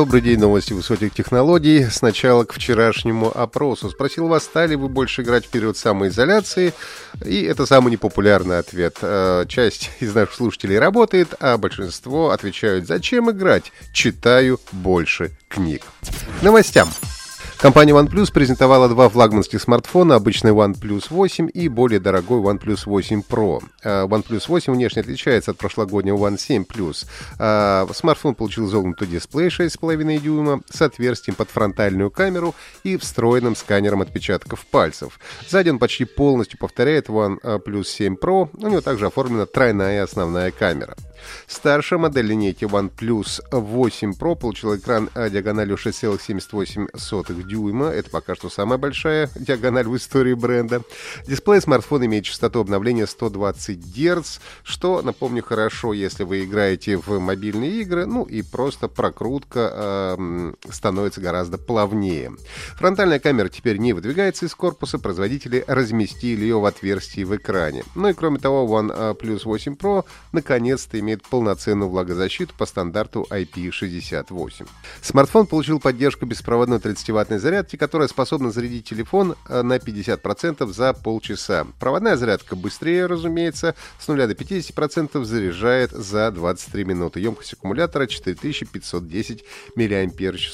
Добрый день, новости высоких технологий. Сначала к вчерашнему опросу. Спросил вас, стали вы больше играть в период самоизоляции? И это самый непопулярный ответ. Э, часть из наших слушателей работает, а большинство отвечают, зачем играть? Читаю больше книг. Новостям. Компания OnePlus презентовала два флагманских смартфона, обычный OnePlus 8 и более дорогой OnePlus 8 Pro. Э, OnePlus 8 внешне отличается от прошлогоднего One 7 Plus. Э, смартфон получил изогнутый дисплей 6,5 дюйма с отверстием под фронтальную камеру и встроенным сканером отпечатков пальцев. Сзади он почти полностью повторяет OnePlus 7 Pro, у него также оформлена тройная основная камера. Старшая модель линейки OnePlus 8 Pro получила экран э, диагональю 6,78 дюйма. Это пока что самая большая диагональ в истории бренда. Дисплей смартфона имеет частоту обновления 120 Гц, что, напомню, хорошо, если вы играете в мобильные игры, ну и просто прокрутка э, становится гораздо плавнее. Фронтальная камера теперь не выдвигается из корпуса, производители разместили ее в отверстии в экране. Ну и кроме того, OnePlus 8 Pro наконец-то имеет полноценную влагозащиту по стандарту IP68. Смартфон получил поддержку беспроводной 30-ваттной зарядки, которая способна зарядить телефон э, на 50% за полчаса. Проводная зарядка быстрее, разумеется, с 0 до 50% заряжает за 23 минуты. Емкость аккумулятора 4510 мАч.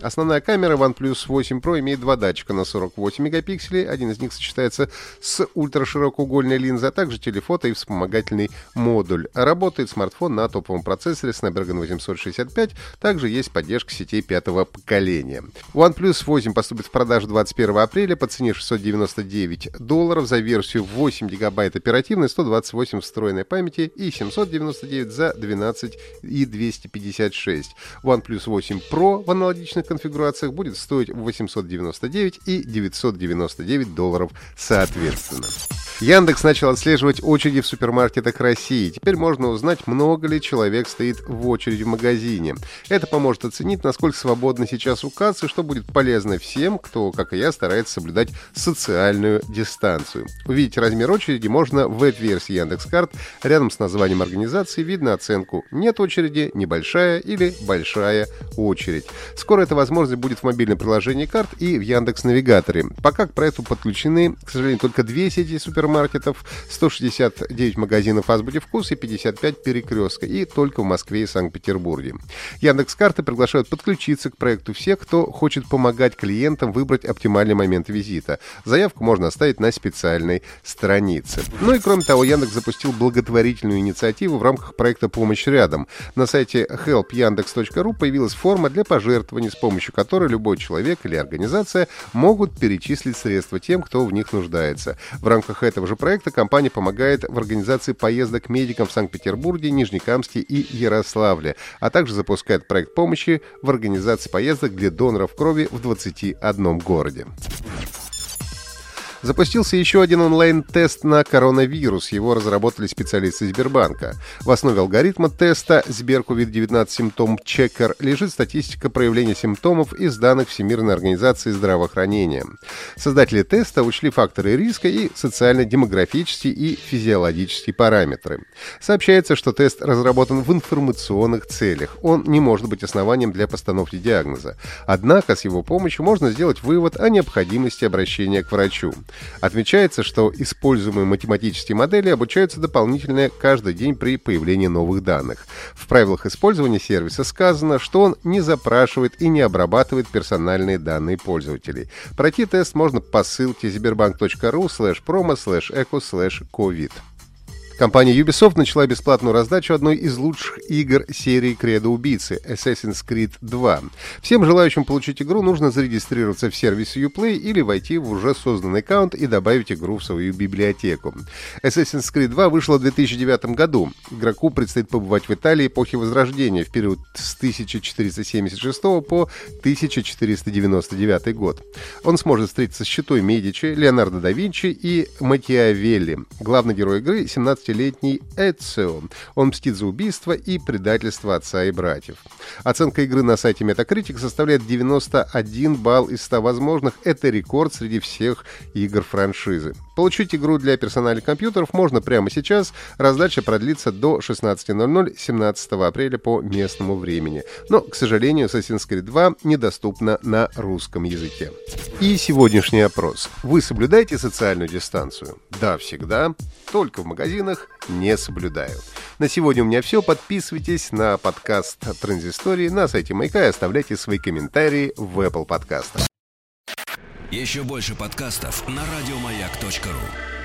Основная камера OnePlus 8 Pro имеет два датчика на 48 мегапикселей. Один из них сочетается с ультраширокоугольной линзой, а также телефото и вспомогательный модуль. Работает смартфон на топовом процессоре Snapdragon 865. Также есть поддержка сетей пятого поколения. OnePlus 8 поступит в продажу 21 апреля по цене 699 долларов за версию 8 гигабайт оперативной, 128 встроенной памяти и 799 за 12 и 256. OnePlus 8 Pro в аналогичных конфигурациях будет стоить 899 и 999 долларов соответственно. Яндекс начал отслеживать очереди в супермаркетах России. Теперь можно узнать, много ли человек стоит в очереди в магазине. Это поможет оценить, насколько свободно сейчас у кассы, что будет полезно всем, кто, как и я, старается соблюдать социальную дистанцию. Увидеть размер очереди можно в веб-версии Яндекс.Карт. Рядом с названием организации видно оценку «Нет очереди», «Небольшая» или «Большая очередь». Скоро эта возможность будет в мобильном приложении карт и в Яндекс Навигаторе. Пока к проекту подключены, к сожалению, только две сети супермаркетов супермаркетов, 169 магазинов «Азбуди вкус» и 55 перекрестка, и только в Москве и Санкт-Петербурге. Яндекс Карты приглашают подключиться к проекту всех, кто хочет помогать клиентам выбрать оптимальный момент визита. Заявку можно оставить на специальной странице. Ну и кроме того, Яндекс запустил благотворительную инициативу в рамках проекта «Помощь рядом». На сайте helpyandex.ru появилась форма для пожертвований, с помощью которой любой человек или организация могут перечислить средства тем, кто в них нуждается. В рамках этого же проекта компания помогает в организации поездок медикам в Санкт-Петербурге, Нижнекамске и Ярославле, а также запускает проект помощи в организации поездок для доноров крови в 21 городе. Запустился еще один онлайн-тест на коронавирус. Его разработали специалисты Сбербанка. В основе алгоритма теста Сберковид-19 симптом чекер лежит статистика проявления симптомов из данных Всемирной организации здравоохранения. Создатели теста учли факторы риска и социально-демографические и физиологические параметры. Сообщается, что тест разработан в информационных целях. Он не может быть основанием для постановки диагноза. Однако с его помощью можно сделать вывод о необходимости обращения к врачу. Отмечается, что используемые математические модели обучаются дополнительно каждый день при появлении новых данных. В правилах использования сервиса сказано, что он не запрашивает и не обрабатывает персональные данные пользователей. Пройти тест можно по ссылке sberbank.ru slash promo slash eco slash covid. Компания Ubisoft начала бесплатную раздачу одной из лучших игр серии Кредо Убийцы Assassin's Creed 2. Всем желающим получить игру нужно зарегистрироваться в сервисе Uplay или войти в уже созданный аккаунт и добавить игру в свою библиотеку. Assassin's Creed 2 вышла в 2009 году. Игроку предстоит побывать в Италии эпохи Возрождения в период с 1476 по 1499 год. Он сможет встретиться с Щитой Медичи, Леонардо да Винчи и Матиавелли. Главный герой игры — 17 16-летний Эцио. Он мстит за убийство и предательство отца и братьев. Оценка игры на сайте Metacritic составляет 91 балл из 100 возможных. Это рекорд среди всех игр франшизы. Получить игру для персональных компьютеров можно прямо сейчас. Раздача продлится до 16.00 17 апреля по местному времени. Но, к сожалению, Assassin's Creed 2 недоступна на русском языке. И сегодняшний опрос. Вы соблюдаете социальную дистанцию? Да, всегда. Только в магазинах не соблюдаю. На сегодня у меня все. Подписывайтесь на подкаст Транзистории на сайте Майка и оставляйте свои комментарии в Apple подкастах. Еще больше подкастов на радиомаяк.ру.